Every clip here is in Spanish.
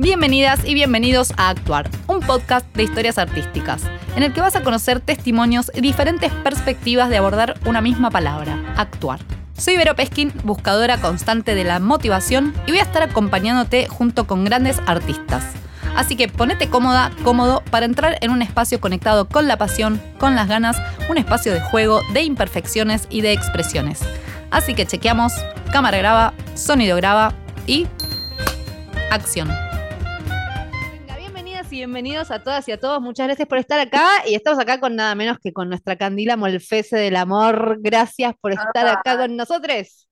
Bienvenidas y bienvenidos a Actuar, un podcast de historias artísticas, en el que vas a conocer testimonios y diferentes perspectivas de abordar una misma palabra, actuar. Soy Vero Peskin, buscadora constante de la motivación, y voy a estar acompañándote junto con grandes artistas. Así que ponete cómoda, cómodo, para entrar en un espacio conectado con la pasión, con las ganas, un espacio de juego, de imperfecciones y de expresiones. Así que chequeamos, cámara graba, sonido graba y acción bienvenidos a todas y a todos. Muchas gracias por estar acá. Y estamos acá con nada menos que con nuestra Candila Molfese del Amor. Gracias por estar acá con nosotros.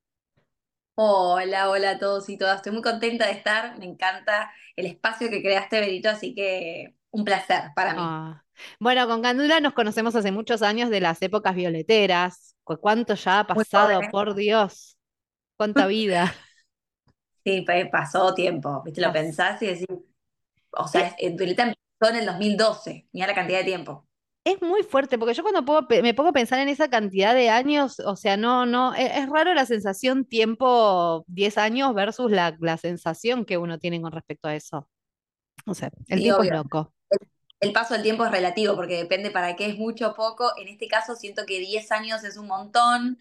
Hola, hola a todos y todas. Estoy muy contenta de estar. Me encanta el espacio que creaste, Berito, así que un placer para mí. Ah. Bueno, con Candula nos conocemos hace muchos años de las épocas violeteras. ¿Cuánto ya ha pasado? Por Dios. ¿Cuánta vida? Sí, pasó tiempo. ¿Viste? Lo pensás y decís, o sea, Violeta empezó en el 2012, mira la cantidad de tiempo. Es muy fuerte, porque yo cuando me pongo a pensar en esa cantidad de años, o sea, no, no, e, es, raro la sensación tiempo 10 años versus la, sensación que uno tiene con respecto a eso. O sea, el tiempo es loco. El, paso del tiempo es relativo, porque depende para qué es mucho o poco. En este caso siento que 10 años es un montón,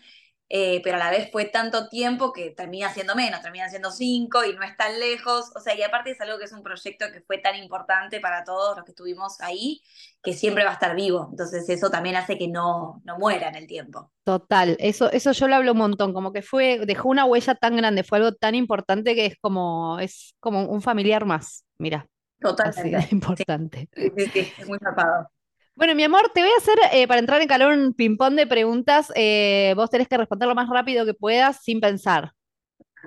eh, pero a la vez fue tanto tiempo que termina siendo menos, termina siendo cinco y no es tan lejos. O sea, y aparte es algo que es un proyecto que fue tan importante para todos los que estuvimos ahí, que siempre va a estar vivo. Entonces eso también hace que no, no muera en el tiempo. Total, eso, eso yo lo hablo un montón, como que fue, dejó una huella tan grande, fue algo tan importante que es como, es como un familiar más, mira. Totalmente. importante. Sí, sí, sí, es muy zapado. Bueno, mi amor, te voy a hacer, eh, para entrar en calor, un ping-pong de preguntas. Eh, vos tenés que responder lo más rápido que puedas sin pensar.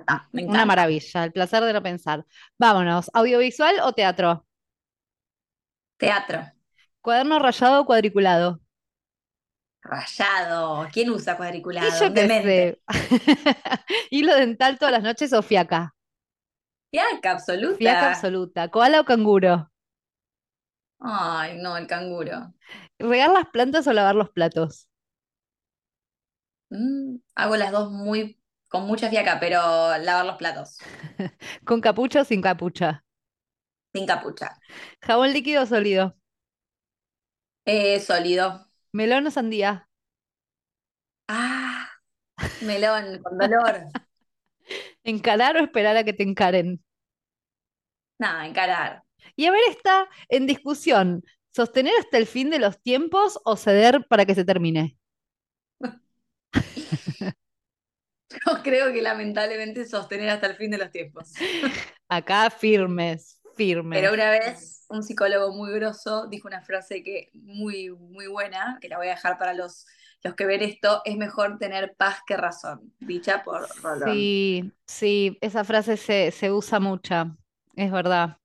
Ah, Una maravilla, el placer de no pensar. Vámonos, ¿audiovisual o teatro? Teatro. ¿Cuaderno rayado o cuadriculado? Rayado. ¿Quién usa cuadriculado? Y yo qué ¿Hilo dental todas las noches o fiaca? Fiaca absoluta. Fiaca absoluta. ¿Koala o canguro? Ay, no, el canguro. ¿Regar las plantas o lavar los platos? Mm, hago las dos muy, con mucha fiaca, pero lavar los platos. ¿Con capucha o sin capucha? Sin capucha. ¿Jabón líquido o sólido? Eh, sólido. ¿Melón o sandía? Ah, melón, con dolor. ¿Encarar o esperar a que te encaren? Nada, encarar. Y a ver, está en discusión, ¿sostener hasta el fin de los tiempos o ceder para que se termine? Yo creo que lamentablemente sostener hasta el fin de los tiempos. Acá firmes, firmes. Pero una vez un psicólogo muy grosso dijo una frase que muy, muy buena, que la voy a dejar para los, los que ven esto, es mejor tener paz que razón, dicha por Rolón. Sí, sí, esa frase se, se usa mucha, es verdad.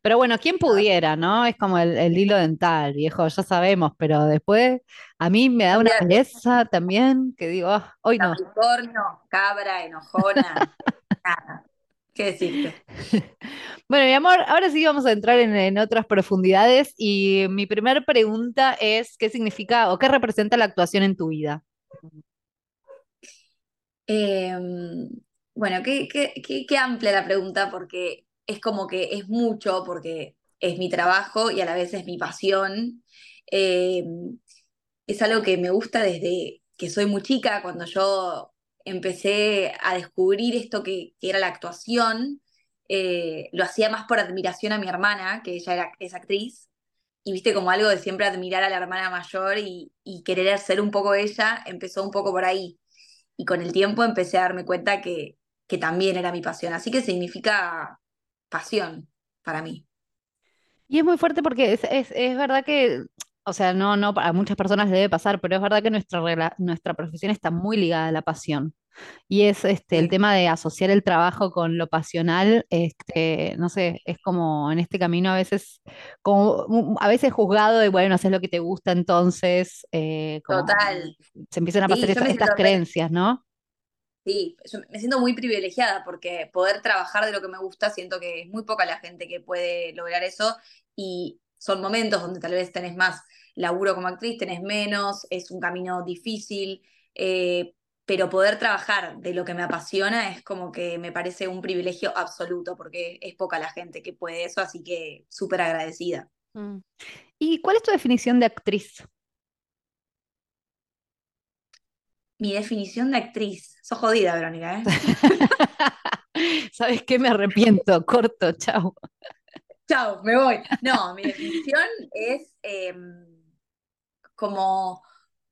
Pero bueno, ¿quién pudiera, no? Es como el, hilo dental, viejo, ya sabemos, pero después a mí me da una belleza también que digo, ah, hoy no. Capricornio, cabra, enojona, nada. ¿Qué decirte? Bueno, mi amor, ahora sí vamos a entrar en, otras profundidades y mi primera pregunta es, ¿qué significa o qué representa la actuación en tu vida? Em, bueno, qué, qué amplia la pregunta porque es como que es mucho porque es mi trabajo y a la vez es mi pasión. Eh, es algo que me gusta desde que soy muy chica, cuando yo empecé a descubrir esto que, era la actuación. Eh, lo hacía más por admiración a mi hermana, que ella era, es actriz, y viste como algo de siempre admirar a la hermana mayor y, y querer ser un poco ella, empezó un poco por ahí. Y con el tiempo empecé a darme cuenta que, que también era mi pasión. Así que significa pasión para mí. Y es muy fuerte porque es, es, verdad que, o sea, no, no, a muchas personas le debe pasar, pero es verdad que nuestra, nuestra profesión está muy ligada a la pasión. Y es este el tema de asociar el trabajo con lo pasional, este, no sé, es como en este camino a veces, como a veces juzgado de bueno, haces lo que te gusta, entonces eh, Total. se empiezan a pasar estas creencias, ¿no? Sí, yo me siento muy privilegiada porque poder trabajar de lo que me gusta, siento que es muy poca la gente que puede lograr eso y son momentos donde tal vez tenés más laburo como actriz, tenés menos, es un camino difícil, eh, pero poder trabajar de lo que me apasiona es como que me parece un privilegio absoluto, porque es poca la gente que puede eso, así que súper agradecida. Mm. ¿Y cuál es tu definición de actriz? Mi definición de actriz. Sos jodida, Verónica, ¿eh? ¿Sabes qué? Me arrepiento. Corto, chao. Chao, me voy. No, mi definición es em, como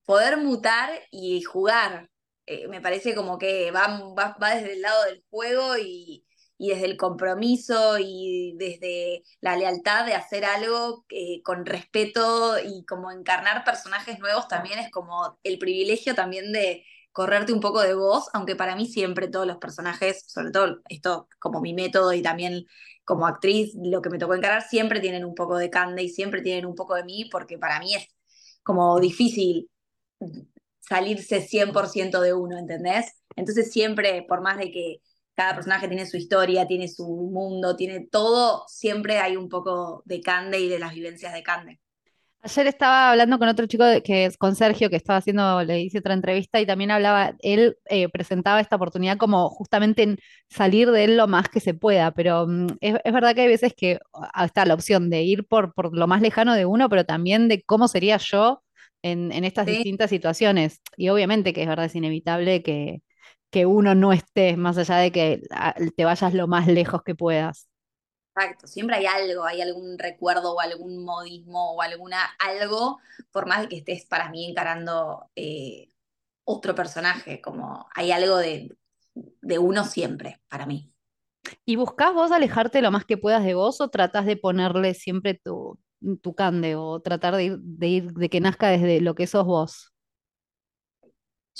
poder mutar y jugar. Eh, me parece como que va, va, desde el lado del juego y, desde el compromiso y desde la lealtad de hacer algo eh, con respeto y como encarnar personajes nuevos también es como el privilegio también de correrte un poco de voz, aunque para mí siempre todos los personajes, sobre todo esto como mi método y también como actriz, lo que me tocó encarar, siempre tienen un poco de Cande y siempre tienen un poco de mí, porque para mí es como difícil salirse 100% de uno, ¿entendés? Entonces siempre, por más de que cada personaje tiene su historia, tiene su mundo, tiene todo, siempre hay un poco de Cande y de las vivencias de Cande. Ayer estaba hablando con otro chico que es con Sergio, que estaba haciendo, le hice otra entrevista y también hablaba, él eh, presentaba esta oportunidad como justamente en salir de él lo más que se pueda, pero mm, es, verdad que hay veces que ah, está la opción de ir por, por lo más lejano de uno, pero también de cómo sería yo en, estas distintas situaciones. Y obviamente que es verdad, es inevitable que, que uno no esté, más allá de que ah, te vayas lo más lejos que puedas. Exacto, siempre hay algo, hay algún recuerdo o algún modismo o alguna algo, por más de que estés para mí encarando eh, otro personaje, como hay algo de, uno siempre, para mí. ¿Y buscas vos alejarte lo más que puedas de vos o tratás de ponerle siempre tu, tu cande o tratar de ir, de ir, de que nazca desde lo que sos vos?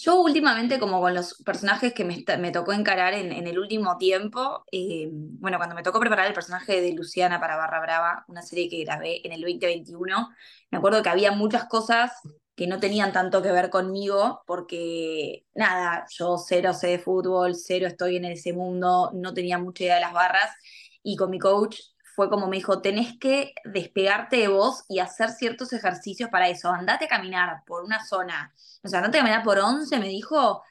Yo últimamente, como con los personajes que me, tocó encarar en, el último tiempo, eh, bueno, cuando me tocó preparar el personaje de Luciana para Barra Brava, una serie que grabé en el 2021, me acuerdo que había muchas cosas que no tenían tanto que ver conmigo, porque nada, yo cero sé de fútbol, cero estoy en ese mundo, no tenía mucha idea de las barras, y con mi coach fue como me dijo, tenés que despegarte de vos y hacer ciertos ejercicios para eso. Andate a caminar por una zona. O sea, andate a caminar por 11, me dijo,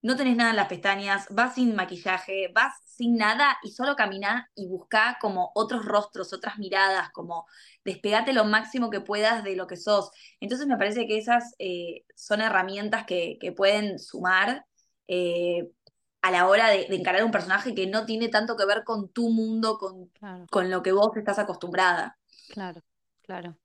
no tenés nada en las pestañas, vas sin maquillaje, vas sin nada y solo camina y busca como otros rostros, otras miradas, como despegate lo máximo que puedas de lo que sos. Entonces me parece que esas eh, son herramientas que, que pueden sumar eh, a la hora de, encarar un personaje que no tiene tanto que ver con tu mundo, con, con lo que vos estás acostumbrada. Claro, claro.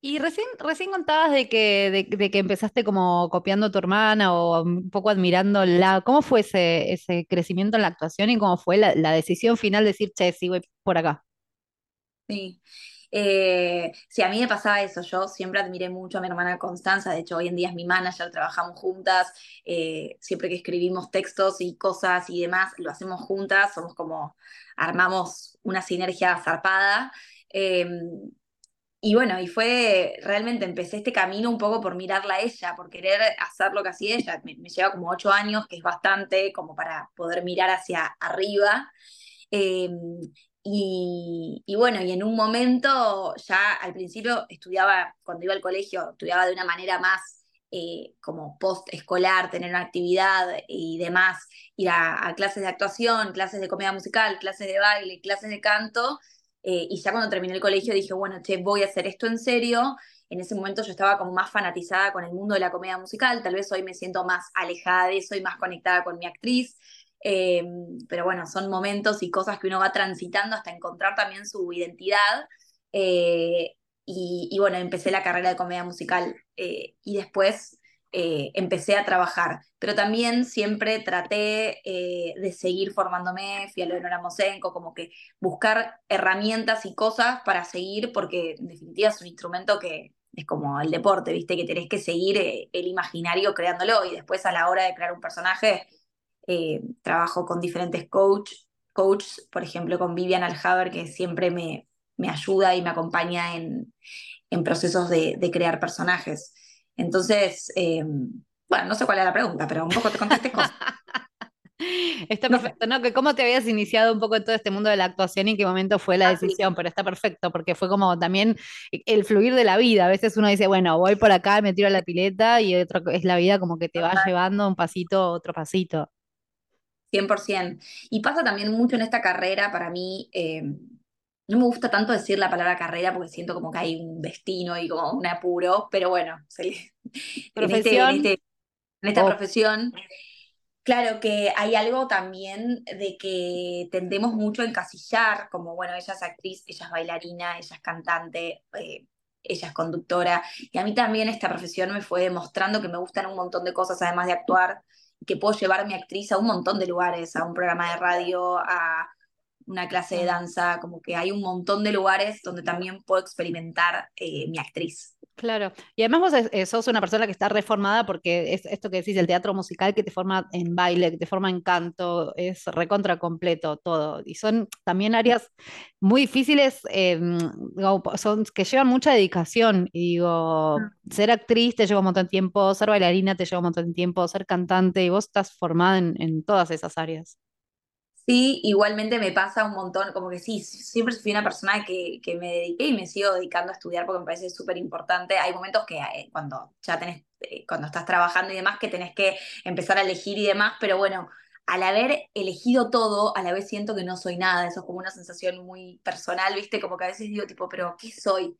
Y recién, recién contabas de que, de, que empezaste como copiando a tu hermana o un poco admirándola. ¿Cómo fue ese, ese crecimiento en la actuación y cómo fue la, la decisión final de decir, che, sí, voy por acá? Sí. Eh, sí, a mí me pasaba eso, yo siempre admiré mucho a mi hermana Constanza, de hecho hoy en día es mi manager, trabajamos juntas, eh, siempre que escribimos textos y cosas y demás, lo hacemos juntas, somos como, armamos una sinergia zarpada. Em, y bueno, y fue, realmente empecé este camino un poco por mirarla a ella, por querer hacer lo que hacía ella. Me, lleva como ocho años, que es bastante como para poder mirar hacia arriba. Em, y, bueno, y en un momento, ya al principio estudiaba, cuando iba al colegio, estudiaba de una manera más eh, como post-escolar, tener una actividad y demás, ir a, clases de actuación, clases de comedia musical, clases de baile, clases de canto. Eh, y ya cuando terminé el colegio dije, bueno, che, voy a hacer esto en serio. En ese momento yo estaba como más fanatizada con el mundo de la comedia musical, tal vez hoy me siento más alejada de eso y más conectada con mi actriz. Eh, pero bueno, son momentos y cosas que uno va transitando hasta encontrar también su identidad. Eh, y, bueno, empecé la carrera de comedia musical eh, y después empecé a trabajar. Pero también siempre traté de seguir formándome, fui a Leonora Mosenko, como que buscar herramientas y cosas para seguir, porque en definitiva es un instrumento que, es como el deporte, ¿viste? Que tenés que seguir el imaginario creándolo y después a la hora de crear un personaje eh, trabajo con diferentes coach, coaches, por ejemplo con Vivian Alhaber, que siempre me, me ayuda y me acompaña en, en procesos de, de, crear personajes. Entonces, eh, bueno, no sé cuál es la pregunta, pero un poco te contesté cosas. Está perfecto, ¿no? Que cómo te habías iniciado un poco en todo este mundo de la actuación y en qué momento fue la Así. decisión, pero está perfecto porque fue como también el fluir de la vida. A veces uno dice, bueno, voy por acá, me tiro a la pileta y otro es la vida como que te va llevando un pasito, otro pasito. 100%. Y pasa también mucho en esta carrera, para mí, eh, no me gusta tanto decir la palabra carrera porque siento como que hay un destino y como un apuro, pero bueno, se le- en este, en Profesión. este, en esta o profesión, claro que hay algo también de que tendemos mucho a encasillar, como bueno, ella es actriz, ella es bailarina, ella es cantante, eh, ella es conductora, y a mí también esta profesión me fue demostrando que me gustan un montón de cosas además de actuar que puedo llevar mi actriz a un montón de lugares, a un programa de radio, a una clase de danza, como que hay un montón de lugares donde también puedo experimentar eh, mi actriz. Claro, y además vos es- eh, sos una persona que está reformada porque es esto que decís, el teatro musical que te forma en baile, que te forma en canto, es recontra completo todo. Y son también áreas muy difíciles, eh, digo, son, que llevan mucha dedicación. Y digo, ser actriz te lleva un montón de tiempo, ser bailarina te lleva un montón de tiempo, ser cantante, y vos estás formada en, en todas esas áreas. Sí, igualmente me pasa un montón, como que sí, siempre fui una persona que, que me dediqué y me sigo dedicando a estudiar porque me parece súper importante. Hay momentos que eh, cuando ya tenés, eh, cuando estás trabajando y demás, que tenés que empezar a elegir y demás, pero bueno, al haber elegido todo, a la vez siento que no soy nada, eso es como una sensación muy personal, ¿viste? Como que a veces digo, tipo, pero ¿qué soy?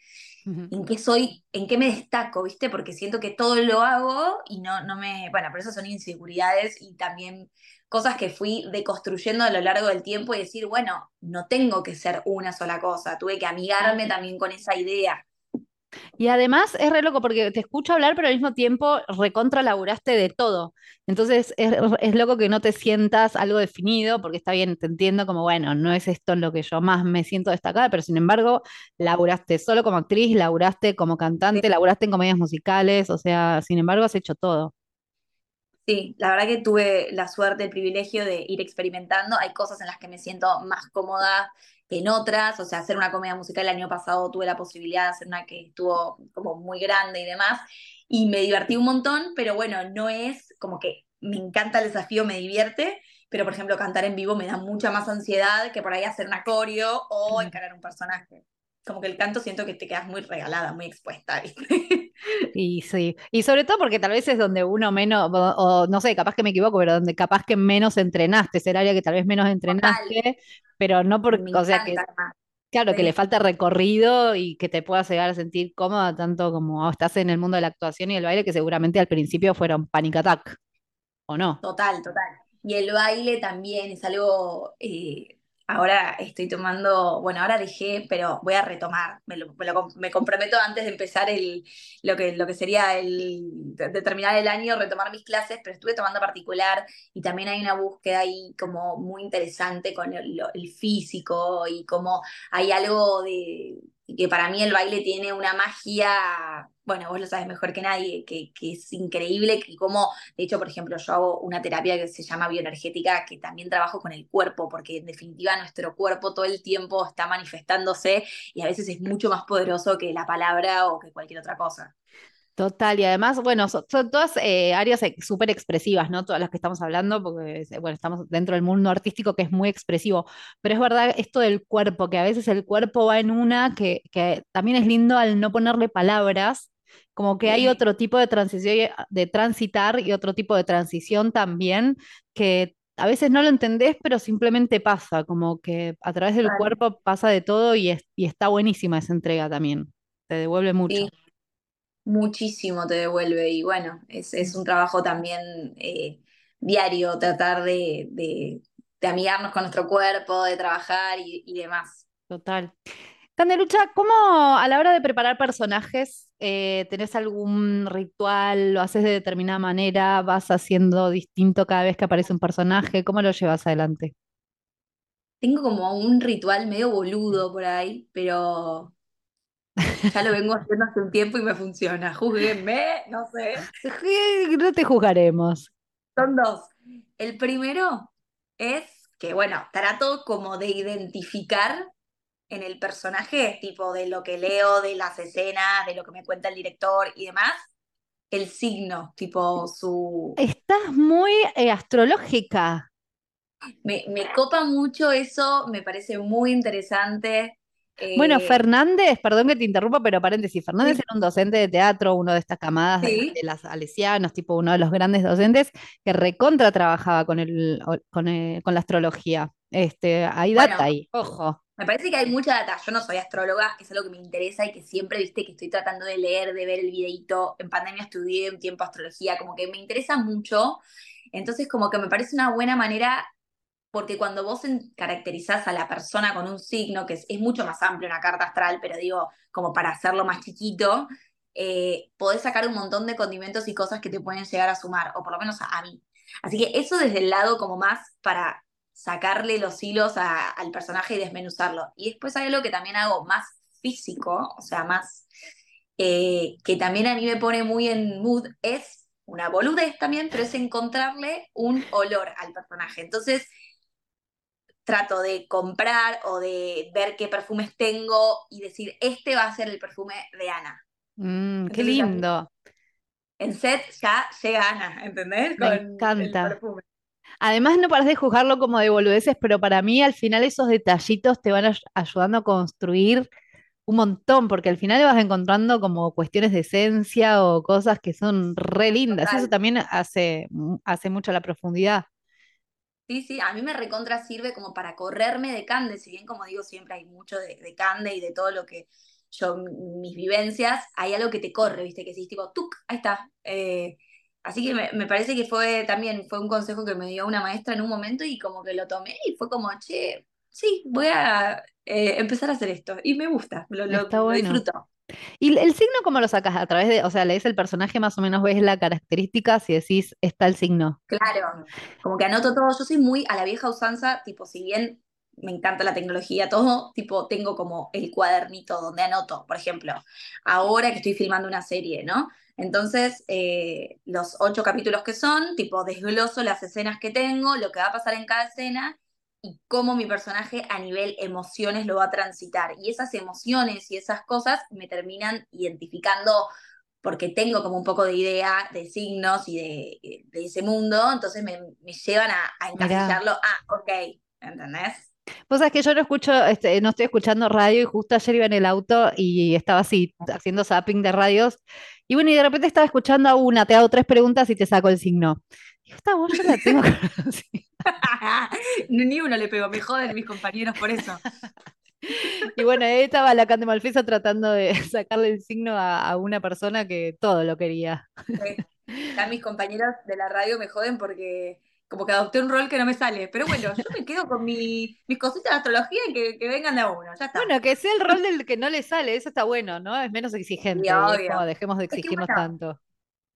¿En qué soy? ¿En qué me destaco? ¿Viste? Porque siento que todo lo hago y no, no me, bueno, pero eso son inseguridades y también cosas que fui deconstruyendo a lo largo del tiempo y decir, bueno, no tengo que ser una sola cosa, tuve que amigarme también con esa idea. Y además es re loco porque te escucho hablar, pero al mismo tiempo recontra laburaste de todo. Entonces es, es loco que no te sientas algo definido, porque está bien, te entiendo como, bueno, no es esto en lo que yo más me siento destacada, pero sin embargo, laburaste solo como actriz, laburaste como cantante, laburaste en comedias musicales, o sea, sin embargo, has hecho todo. Sí, la verdad que tuve la suerte, el privilegio de ir experimentando. Hay cosas en las que me siento más cómoda que en otras. O sea, hacer una comedia musical el año pasado tuve la posibilidad de hacer una que estuvo como muy grande y demás. Y me divertí un montón, pero bueno, no es como que me encanta el desafío, me divierte. Pero, por ejemplo, cantar en vivo me da mucha más ansiedad que por ahí hacer un acorio o encarar un personaje. Como que el canto siento que te quedas muy regalada, muy expuesta, ¿viste? Y sí, y sobre todo porque tal vez es donde uno menos, o, o no sé, capaz que me equivoco, pero donde capaz que menos entrenaste, es el área que tal vez menos Total, entrenaste, pero no por, me o sea, que. Claro, que le falta recorrido y que te puedas llegar a sentir cómoda tanto como estás en el mundo de la actuación y el baile, que seguramente al principio fueron panic attack, ¿o no? Total, total. Y el baile también es algo, eh, ahora estoy tomando, bueno, ahora dejé, pero voy a retomar, me, lo- me, comprometo antes de empezar el, lo que, lo que sería el, de, terminar el año, retomar mis clases, pero estuve tomando particular y también hay una búsqueda ahí como muy interesante con el físico y como hay algo de que para mí el baile tiene una magia, bueno, vos lo sabes mejor que nadie, que, es increíble, que como de hecho, por ejemplo, yo hago una terapia que se llama bioenergética, que también trabajo con el cuerpo, porque en definitiva nuestro cuerpo todo el tiempo está manifestándose y a veces es mucho más poderoso que la palabra o que cualquier otra cosa. Total, y además, bueno, son, todas eh, áreas súper expresivas, ¿no? Todas las que estamos hablando, porque, eh, bueno, estamos dentro del mundo artístico que es muy expresivo, pero es verdad esto del cuerpo, que a veces el cuerpo va en una que también es lindo al no ponerle palabras, como que hay otro tipo de transición, y- de transitar y otro tipo de transición también, que a veces no lo entendés, pero simplemente pasa, como que a través del cuerpo pasa de todo y, es- y está buenísima esa entrega también, te devuelve mucho. Sí, muchísimo te devuelve y bueno, es, es un trabajo también eh, diario tratar de, de, de amigarnos con nuestro cuerpo, de trabajar y, y demás. Total. Candelucha, ¿cómo a la hora de preparar personajes, eh, tenés algún ritual, lo haces de determinada manera, vas haciendo distinto cada vez que aparece un personaje? ¿Cómo lo llevas adelante? Tengo como un ritual medio boludo por ahí, pero ya lo vengo haciendo hace un tiempo y me funciona. Júzguenme, no sé. No te juzgaremos. Son dos. El primero es que, bueno, trato como de identificar en el personaje, tipo de lo que leo, de las escenas, de lo que me cuenta el director y demás, el signo, tipo su... Estás muy eh, astrológica. Me, me copa mucho eso, me parece muy interesante. Bueno, Eh, Fernández, perdón que te interrumpa, pero paréntesis, Fernández sí, era un docente de teatro, uno de estas camadas de, sí. de las Salesianos, tipo uno de los grandes docentes, que recontra trabajaba con el, con el- con la astrología. Este, hay data Bueno, ahí, ojo. Me parece que hay mucha data. Yo no soy astróloga, es algo que me interesa y que siempre, viste, que estoy tratando de leer, de ver el videíto. En pandemia estudié un tiempo astrología, como que me interesa mucho. Entonces, como que me parece una buena manera porque cuando vos caracterizás a la persona con un signo, que es, es mucho más amplio una carta astral, pero digo, como para hacerlo más chiquito, eh, podés sacar un montón de condimentos y cosas que te pueden llegar a sumar, o por lo menos a, a mí. Así que eso desde el lado como más para sacarle los hilos a- al personaje y desmenuzarlo. Y después hay algo que también hago más físico, o sea, más eh, que también a mí me pone muy en mood, es una boludez también, pero es encontrarle un olor al personaje. Entonces, trato de comprar o de ver qué perfumes tengo y decir, este va a ser el perfume de Ana. Mm, qué Entonces, lindo, en set ya llega Ana, ¿entendés? me Con el encanta. perfume. Además, no paras de juzgarlo como de boludeces, pero para mí al final esos detallitos te van ay- ayudando a construir un montón, porque al final vas encontrando como cuestiones de esencia o cosas que son re lindas. Eso también hace, hace mucho la profundidad. Sí, sí, a mí me recontra sirve como para correrme de Cande, si bien como digo siempre hay mucho de, de Cande y de todo lo que yo, mis vivencias, hay algo que te corre, viste, que decís tipo, ¡tuc! Ahí está. Eh, así que me, me parece que fue también, fue un consejo que me dio una maestra en un momento y como que lo tomé y fue como, che, sí, voy a eh, empezar a hacer esto. Y me gusta, lo, lo, disfruto. ¿Y el signo cómo lo sacas? A través de, o sea, lees el personaje, más o menos ves la característica, si decís, está el signo. Claro, como que anoto todo. Yo soy muy a la vieja usanza, tipo, si bien me encanta la tecnología, todo, tipo, tengo como el cuadernito donde anoto, por ejemplo, ahora que estoy filmando una serie, ¿no? Entonces, eh, los ocho capítulos que son, tipo, desgloso las escenas que tengo, lo que va a pasar en cada escena y cómo mi personaje a nivel emociones lo va a transitar. Y esas emociones y esas cosas me terminan identificando porque tengo como un poco de idea de signos y de, de ese mundo, entonces me, me llevan a, a encasillarlo, ah, ok, ¿entendés? Vos sabés que yo no escucho, este, no estoy escuchando radio y justo ayer iba en el auto y estaba así, haciendo zapping de radios. Y bueno, y de repente estaba escuchando a una, te hago tres preguntas y te saco el signo. Y esta voz yo la tengo. Ni uno le pegó, me joden mis compañeros por eso. Y bueno, ahí estaba la Cande Malfesa tratando de sacarle el signo a, a una persona que todo lo quería. Sí. Mis compañeros de la radio me joden porque como que adopté un rol que no me sale. Pero bueno, yo me quedo con mi, mis cositas de astrología y que, que vengan de a uno, ya está. Bueno, que sea el rol del que no le sale, eso está bueno, ¿no? Es menos exigente obvio. dejemos de Es que exigirnos bueno, tanto.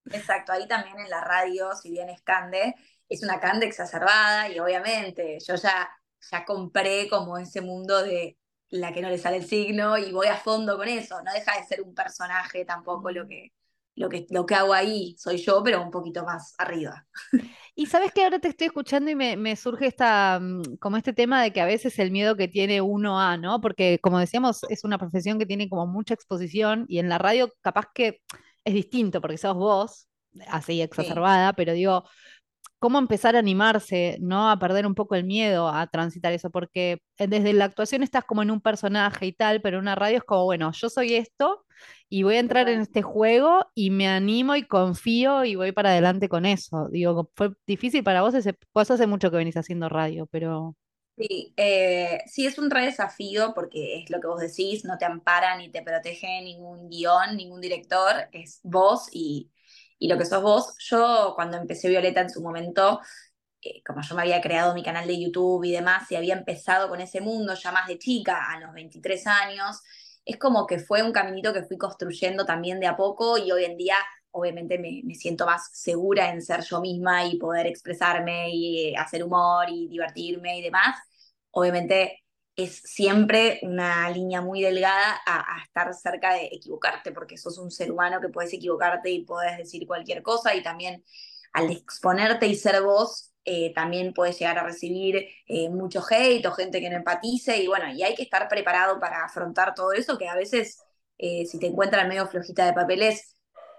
Exacto, ahí también en la radio, si bien es Cande, es una Cande exacerbada y obviamente yo ya, ya compré como ese mundo de la que no le sale el signo y voy a fondo con eso, no deja de ser un personaje tampoco lo que, lo que, lo que hago ahí, soy yo, pero un poquito más arriba. Y sabes que ahora te estoy escuchando y me, me surge esta, mm, como este tema de que a veces el miedo que tiene uno a, ¿no? Porque como decíamos, es una profesión que tiene como mucha exposición y en la radio capaz que es distinto porque sos vos, así Sí, exacerbada, pero digo, cómo empezar a animarse, ¿no? A perder un poco el miedo a transitar eso, porque eh, desde la actuación estás como en un personaje y tal, pero en una radio es como, bueno, yo soy esto y voy a entrar en este juego y me animo y confío y voy para adelante con eso. Digo, fue difícil para vos, ese, vos hace mucho que venís haciendo radio, pero Sí, eh, sí, es un re desafío porque es lo que vos decís, no te ampara ni te protege ningún guion, ningún director, es vos y, y lo que sos vos. Yo cuando empecé Violeta en su momento, eh, como yo me había creado mi canal de YouTube y demás, y había empezado con ese mundo ya más de chica, a los 23 años, es como que fue un caminito que fui construyendo también de a poco y hoy en día obviamente me, me siento más segura en ser yo misma y poder expresarme y eh, hacer humor y divertirme y demás. Obviamente es siempre una línea muy delgada a, estar cerca de equivocarte, porque sos un ser humano que puedes equivocarte y puedes decir cualquier cosa y también al exponerte y ser vos, eh, también puedes llegar a recibir eh, mucho hate o gente que no empatice y bueno, y hay que estar preparado para afrontar todo eso, que a veces eh, si te encuentran medio flojita de papeles,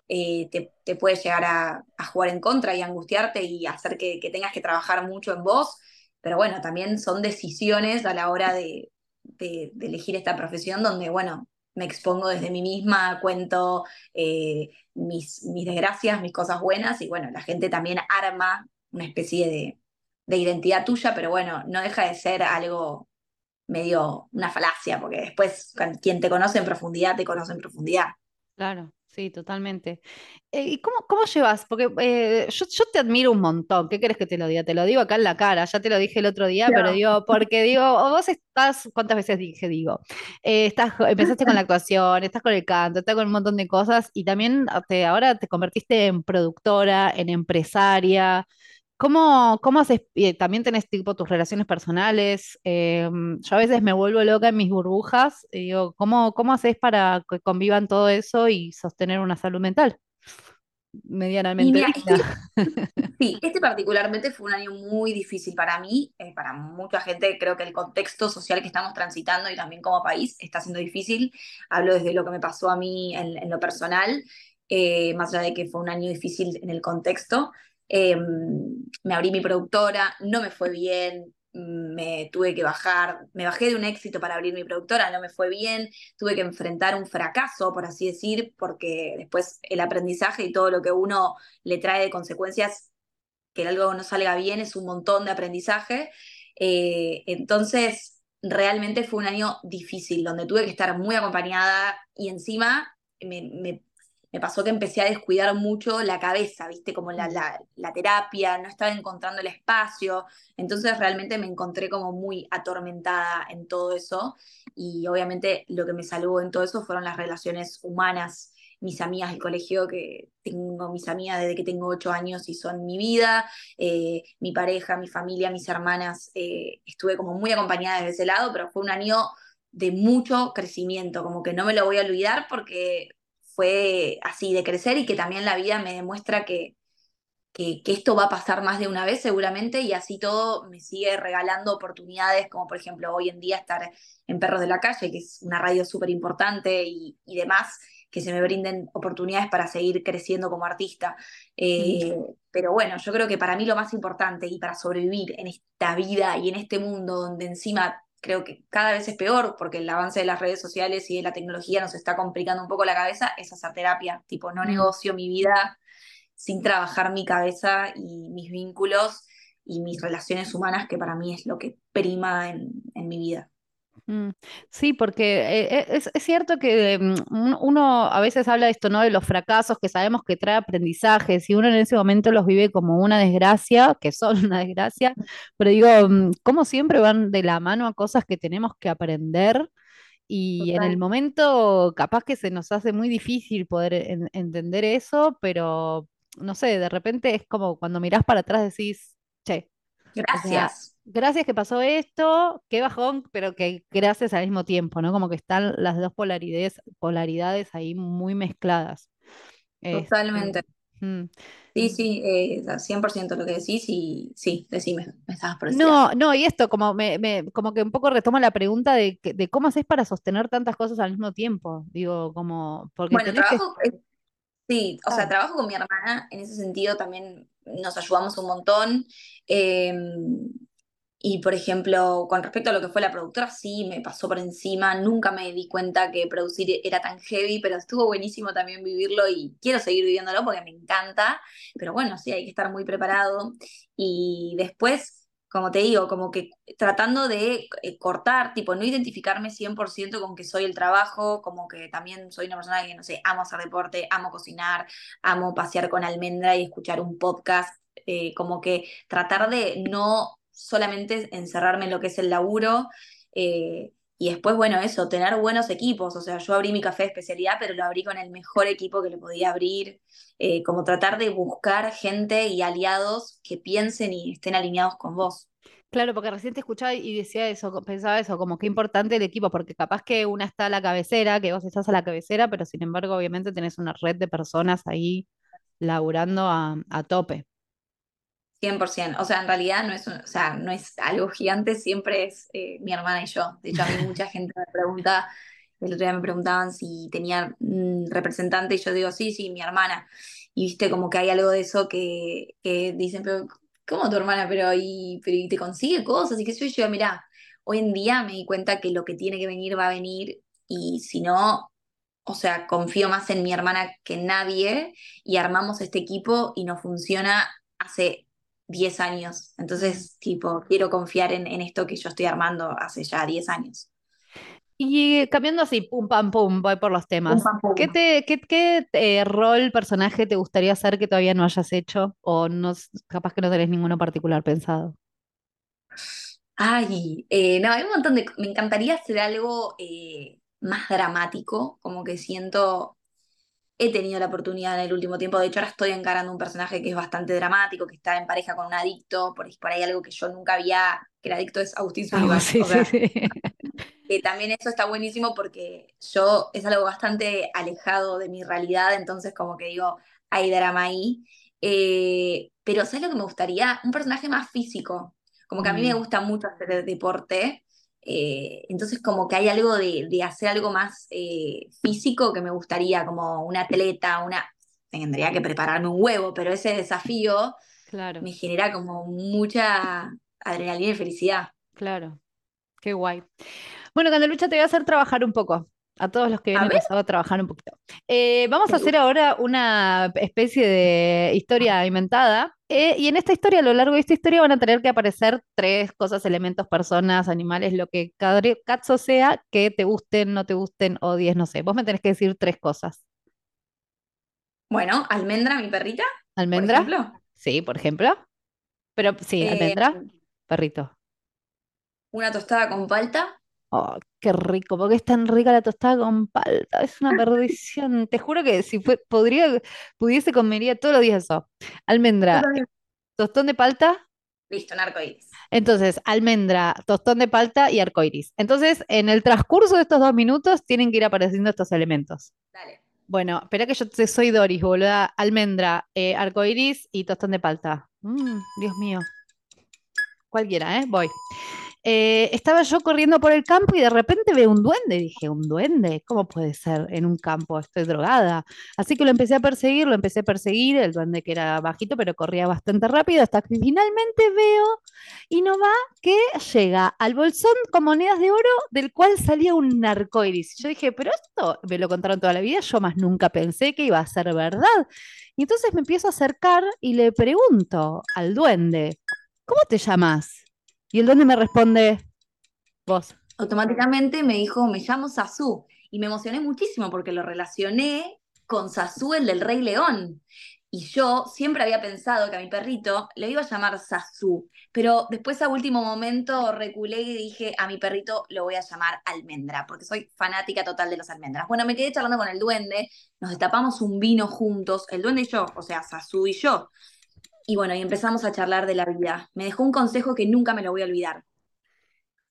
te, te, puede llegar a, a, jugar en contra y angustiarte y hacer que, que tengas que trabajar mucho en vos. Pero bueno, también son decisiones a la hora de, elegir esta profesión donde, bueno, me expongo desde mí misma, cuento eh, mis, mis desgracias, mis cosas buenas y bueno, la gente también arma una especie de, de identidad tuya, pero bueno, no deja de ser algo medio una falacia, porque después quien te conoce en profundidad, te conoce en profundidad. Claro, sí, totalmente. Eh, ¿Y cómo, cómo llevas? Porque eh, yo, yo, te admiro un montón. ¿Qué querés que te lo diga? Te lo digo acá en la cara, ya te lo dije el otro día, pero digo, porque digo, vos estás, ¿cuántas veces dije? Digo, eh, estás, empezaste con la actuación, estás con el canto, estás con un montón de cosas y también te, ahora te convertiste en productora, en empresaria. ¿Cómo, cómo haces? también tenés tipo tus relaciones personales. Em, yo a veces me vuelvo loca en mis burbujas. Y digo, ¿cómo, cómo haces para que convivan todo eso y sostener una salud mental? Medianamente. Este sí, este particularmente fue un año muy difícil para mí, eh, para mucha gente. Creo que el contexto social que estamos transitando y también como país está siendo difícil. Hablo desde lo que me pasó a mí en, lo personal, eh, más allá de que fue un año difícil en el contexto. Em, me abrí mi productora, no me fue bien, me tuve que bajar, me bajé de un éxito para abrir mi productora, no me fue bien, tuve que enfrentar un fracaso, por así decir, porque después el aprendizaje y todo lo que uno le trae de consecuencias, que algo no salga bien, es un montón de aprendizaje. Eh, entonces, realmente fue un año difícil, donde tuve que estar muy acompañada y encima me me pasó que empecé a descuidar mucho la cabeza, ¿viste? Como la, la, terapia, no estaba encontrando el espacio, entonces realmente me encontré como muy atormentada en todo eso. Y obviamente lo que me salvó en todo eso fueron las relaciones humanas, mis amigas del colegio, que tengo mis amigas desde que tengo ocho años y son mi vida, eh, mi pareja, mi familia, mis hermanas, eh, estuve como muy acompañada desde ese lado, pero fue un año de mucho crecimiento, como que no me lo voy a olvidar porque fue así de crecer y que también la vida me demuestra que, que, esto va a pasar más de una vez seguramente y así todo me sigue regalando oportunidades como por ejemplo hoy en día estar en Perros de la Calle, que es una radio súper importante y, demás, que se me brinden oportunidades para seguir creciendo como artista. Eh, pero bueno, yo creo que para mí lo más importante y para sobrevivir en esta vida y en este mundo donde encima creo que cada vez es peor porque el avance de las redes sociales y de la tecnología nos está complicando un poco la cabeza, es hacer terapia. Tipo, no mm. negocio mi vida sin trabajar mi cabeza y mis vínculos y mis relaciones humanas, que para mí es lo que prima en, en mi vida. Mm, sí, porque eh, eh, es, cierto que mm, uno a veces habla de esto, ¿no? De los fracasos que sabemos que trae aprendizajes y uno en ese momento los vive como una desgracia, que son una desgracia, pero digo, mm, como siempre van de la mano a cosas que tenemos que aprender y en el momento capaz que se nos hace muy difícil poder entender eso, pero no sé, de repente es como cuando mirás para atrás decís, che. Gracias gracias que pasó esto, qué bajón, pero que gracias al mismo tiempo, ¿no? Como que están las dos polaridades, polaridades ahí muy mezcladas. Este, Totalmente. Mm. Sí, sí, eh, 100% lo que decís y sí, decime, me estabas por No, no, y esto como, me, como que un poco retoma la pregunta de, de cómo haces para sostener tantas cosas al mismo tiempo. Digo, como, porque bueno, trabajo, sí, o sea, trabajo con mi hermana, en ese sentido también nos ayudamos un montón. Eh, y por ejemplo, con respecto a lo que fue la productora, sí, me pasó por encima, nunca me di cuenta que producir era tan heavy, pero estuvo buenísimo también vivirlo y quiero seguir viviéndolo porque me encanta, pero bueno, sí, hay que estar muy preparado. Y después, como te digo, como que tratando de eh, cortar, tipo, no identificarme 100% con que soy el trabajo, como que también soy una persona que, no sé, amo hacer deporte, amo cocinar, amo pasear con almendra y escuchar un podcast, eh, como que tratar de no solamente encerrarme en lo que es el laburo. Eh, y después, bueno, eso, tener buenos equipos. O sea, yo abrí mi café de especialidad, pero lo abrí con el mejor equipo que le podía abrir. Eh, como tratar de buscar gente y aliados que piensen y estén alineados con vos. Claro, porque recién te escuchaba y decía eso, pensaba eso, como que importante el equipo, porque capaz que una está a la cabecera, que vos estás a la cabecera, pero sin embargo, obviamente tenés una red de personas ahí laburando a tope. 100%. O sea, en realidad no es, o sea, no es algo gigante, siempre es eh, mi hermana y yo. De hecho, a mí mucha gente me pregunta, el otro día me preguntaban si tenía un representante y yo digo, sí, sí, mi hermana. Y viste, como que hay algo de eso que, dicen, pero ¿cómo tu hermana? Pero y, pero te consigue cosas y qué sé yo, yo, mirá, hoy en día me di cuenta que lo que tiene que venir va a venir y si no, o sea, confío más en mi hermana que en nadie y armamos este equipo y no funciona hace 10 años. Entonces, tipo, quiero confiar en, en esto que yo estoy armando hace ya 10 años. Y cambiando así, pum, pam, pum, voy por los Pum, temas. pam, pum. ¿Qué te, qué, qué, eh, rol, personaje te gustaría hacer que todavía no hayas hecho? O no, capaz que no tenés ninguno particular pensado. Ay, eh, no, hay un montón de... Me encantaría hacer algo eh, más dramático, como que siento... He tenido la oportunidad en el último tiempo, de hecho ahora estoy encarando un personaje que es bastante dramático, que está en pareja con un adicto, por, por ahí algo que yo nunca había, que el adicto es Agustín Ah, Sullivan, sí, o sí, sea, sí. que también eso está buenísimo porque yo es algo bastante alejado de mi realidad, entonces como que digo, hay drama ahí. Eh, pero ¿sabes lo que me gustaría? Un personaje más físico, como que a mí me Mm, gusta mucho hacer deporte, eh, entonces como que hay algo de, de hacer algo más eh, físico que me gustaría, como un atleta, una... Tendría que prepararme un huevo, pero ese desafío claro, me genera como mucha adrenalina y felicidad. claro. Qué guay. Bueno, Candelucha, te voy a hacer trabajar un poco. A todos los que A vienen los hago trabajar un poquito. Eh, vamos a hacer ahora una especie de historia inventada. eh, y en esta historia, a lo largo de esta historia, van a tener que aparecer tres cosas, elementos, personas, animales, lo que cada caso sea, que te gusten, no te gusten, odies, no sé. Vos me tenés que decir tres cosas. Bueno, Almendra, mi perrita, por ¿Almendra? ejemplo. Sí, por ejemplo. Pero sí, Eh, almendra, perrito. una tostada con palta. Oh, qué rico, porque es tan rica la tostada con palta, es una perdición. Te juro que si fue, podría, pudiese comería todos los días eso. Almendra, tostón de palta, Listo, un arcoíris. entonces almendra, tostón de palta y arcoiris. Entonces, en el transcurso de estos dos minutos tienen que ir apareciendo estos elementos. Dale. Bueno, espera que yo te soy Doris, boluda. Almendra, eh, arcoiris y tostón de palta. Mm, Dios mío. Cualquiera, ¿eh? Voy. Eh, estaba yo corriendo por el campo y de repente veo un duende. Dije, ¿un duende? ¿Cómo puede ser en un campo? Estoy drogada. Así que lo empecé a perseguir, lo empecé a perseguir, el duende que era bajito, pero corría bastante rápido, hasta que finalmente veo y no va que llega al bolsón con monedas de oro del cual salía un arcoiris. Yo dije, pero esto me lo contaron toda la vida, yo más nunca pensé que iba a ser verdad. Y entonces me empiezo a acercar y le pregunto al duende, ¿cómo te llamas? Y el duende me responde, vos. Automáticamente me dijo, me llamo Sasu. Y me emocioné muchísimo porque lo relacioné con Sasu, el del Rey León. Y yo siempre había pensado que a mi perrito le iba a llamar Sasu. Pero después a último momento reculé y dije, a mi perrito lo voy a llamar Almendra, porque soy fanática total de los almendras. Bueno, me quedé charlando con el duende, nos destapamos un vino juntos, el duende y yo, o sea, Sasu y yo. Y bueno, y empezamos a charlar de la vida. Me dejó un consejo que nunca me lo voy a olvidar.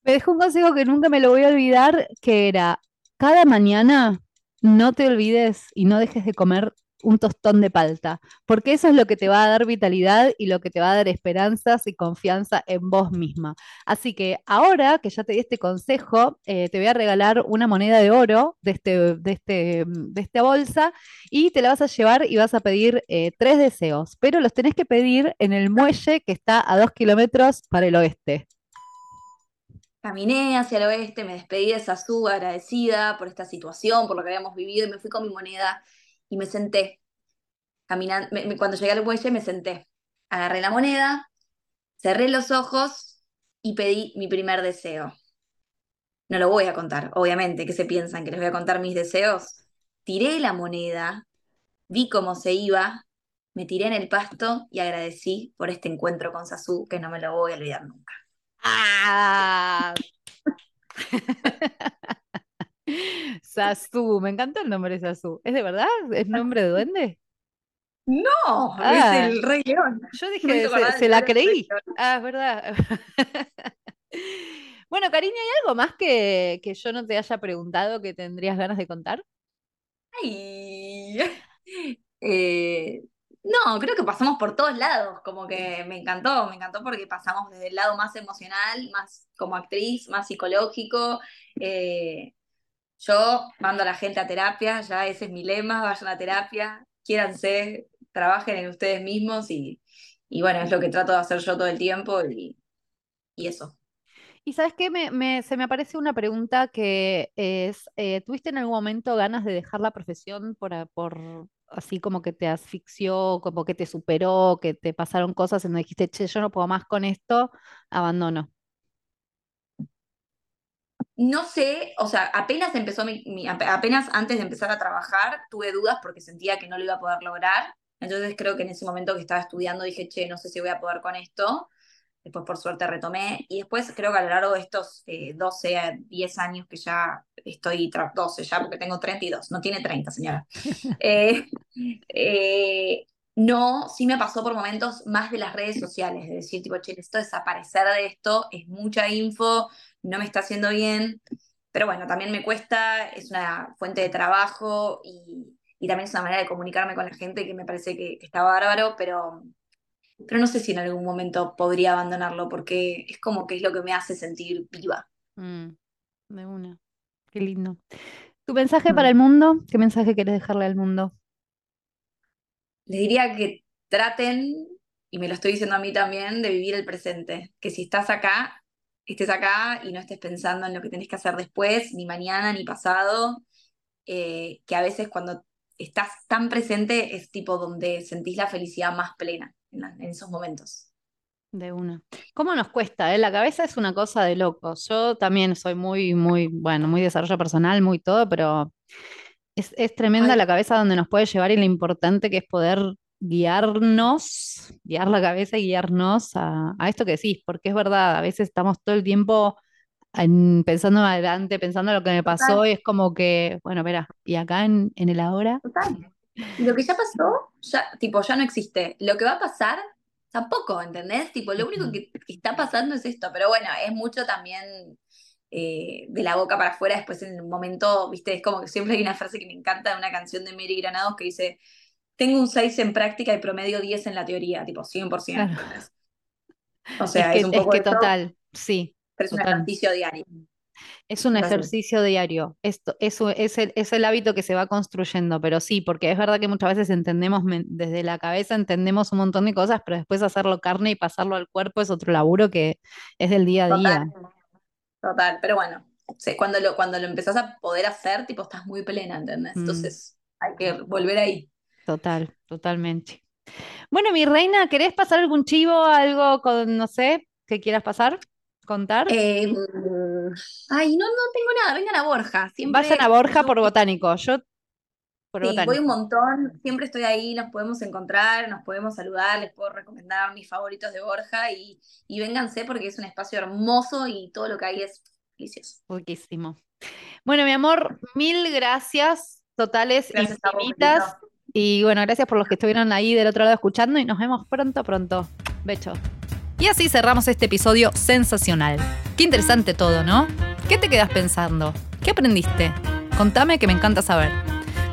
Me dejó un consejo que nunca me lo voy a olvidar, que era, cada mañana no te olvides y no dejes de comer un tostón de palta, porque eso es lo que te va a dar vitalidad y lo que te va a dar esperanzas y confianza en vos misma. Así que ahora que ya te di este consejo, eh, te voy a regalar una moneda de oro de, este, de, este, de esta bolsa y te la vas a llevar y vas a pedir eh, tres deseos, pero los tenés que pedir en el muelle que está a dos kilómetros para el oeste. Caminé hacia el oeste, me despedí de Sasú agradecida por esta situación, por lo que habíamos vivido, y me fui con mi moneda y me senté. Caminando, me- cuando llegué al muelle me senté. Agarré la moneda, cerré los ojos y pedí mi primer deseo. No lo voy a contar, obviamente, ¿qué se piensan? ¿Que les voy a contar mis deseos? Tiré la moneda, vi cómo se iba, me tiré en el pasto y agradecí por este encuentro con Sasú, que no me lo voy a olvidar nunca. ¡Ah! Sasu, me encanta el nombre Sasu. ¿Es de verdad? ¿Es nombre de duende? No, es Ah, el Rey León. yo dije, se, se la creí. Ah, es verdad. Bueno, cariño, ¿hay algo más que, que yo no te haya preguntado que tendrías ganas de contar? Ay. Eh, no, creo que pasamos por todos lados, como que me encantó, me encantó porque pasamos desde el lado más emocional, más como actriz, más psicológico. Eh, yo mando a la gente a terapia, ya ese es mi lema, vayan a terapia, quiéranse, trabajen en ustedes mismos y, y bueno, es lo que trato de hacer yo todo el tiempo y, y eso. Y sabes qué, me, se me aparece una pregunta que es, eh, ¿tuviste en algún momento ganas de dejar la profesión por, por así como que te asfixió, como que te superó, que te pasaron cosas en donde dijiste, che, yo no puedo más con esto, abandono? No sé, o sea, apenas empezó mi, apenas antes de empezar a trabajar, tuve dudas porque sentía que no lo iba a poder lograr. Entonces creo que en ese momento que estaba estudiando dije, che, no sé si voy a poder con esto después por suerte retomé, y después creo que a lo largo de estos 12 a 10 años que ya estoy, 12 ya porque tengo 32, no tiene 30 señora, eh, eh, no, sí me pasó por momentos más de las redes sociales, de decir tipo, che, esto desaparecer de esto, es mucha info, no me está haciendo bien, pero bueno, también me cuesta, es una fuente de trabajo y, también es una manera de comunicarme con la gente que me parece que, que está bárbaro, pero pero no sé si en algún momento podría abandonarlo porque es como que es lo que me hace sentir viva. Mm, de una. Qué lindo. ¿Tu mensaje para mm. el mundo? ¿Qué mensaje quieres dejarle al mundo? Les diría que traten, y me lo estoy diciendo a mí también, de vivir el presente. Que si estás acá, estés acá y no estés pensando en lo que tenés que hacer después, ni mañana, ni pasado. Eh, que a veces cuando estás tan presente es tipo donde sentís la felicidad más plena en, esos momentos. De una. ¿Cómo nos cuesta? Eh? La cabeza es una cosa de locos. Yo también soy muy, muy, bueno, muy desarrollo personal, muy todo, pero es, tremenda la cabeza donde nos puede llevar y lo importante que es poder guiarnos, guiar la cabeza y guiarnos a, esto que decís, porque es verdad, a veces estamos todo el tiempo pensando en adelante, pensando en lo que me pasó y es como que, bueno, mira, y acá en, en el ahora. Total. Lo que ya pasó, ya, tipo, ya no existe. Lo que va a pasar, tampoco, ¿entendés? Tipo, lo único que, está pasando es esto, pero bueno, es mucho también eh, de la boca para afuera, después en un momento, viste, es como que siempre hay una frase que me encanta de una canción de Mary Granados que dice, tengo un 6 en práctica y promedio 10 en la teoría, tipo, 100%. O sea, es, un poco que total, sí. Pero es un ejercicio diario. Es un ejercicio diario. Esto, eso es el, es el hábito que se va construyendo, pero sí, porque es verdad que muchas veces entendemos desde la cabeza, entendemos un montón de cosas, pero después hacerlo carne y pasarlo al cuerpo es otro laburo que es del día a día. Total, pero bueno, cuando, lo, cuando lo empezás a poder hacer, tipo, estás muy plena, ¿entendés? Mm. Entonces hay que volver ahí. Total, totalmente. Bueno, mi reina, ¿querés pasar algún chivo, algo con, no sé, que quieras pasar? contar? Eh, ay, no, no tengo nada. Vengan a Borja. Siempre, Vayan a Borja por botánico. Yo por sí, voy un montón. Siempre estoy ahí. Nos podemos encontrar, nos podemos saludar. Les puedo recomendar mis favoritos de Borja y, y vénganse porque es un espacio hermoso y todo lo que hay es delicioso. Poquísimo. Bueno, mi amor, mil gracias totales gracias infinitas. Y bueno, gracias por los que estuvieron ahí del otro lado escuchando y nos vemos pronto, pronto. Becho. Y así cerramos este episodio sensacional. Qué interesante todo, ¿no? ¿Qué te quedas pensando? ¿Qué aprendiste? Contame que me encanta saber.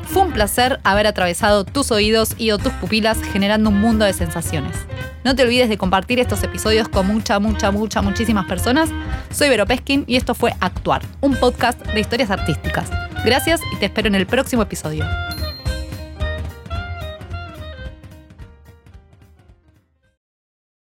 Fue un placer haber atravesado tus oídos y o tus pupilas generando un mundo de sensaciones. No te olvides de compartir estos episodios con mucha, mucha, mucha, muchísimas personas. Soy Vero Peskin y esto fue Actuar, un podcast de historias artísticas. Gracias y te espero en el próximo episodio.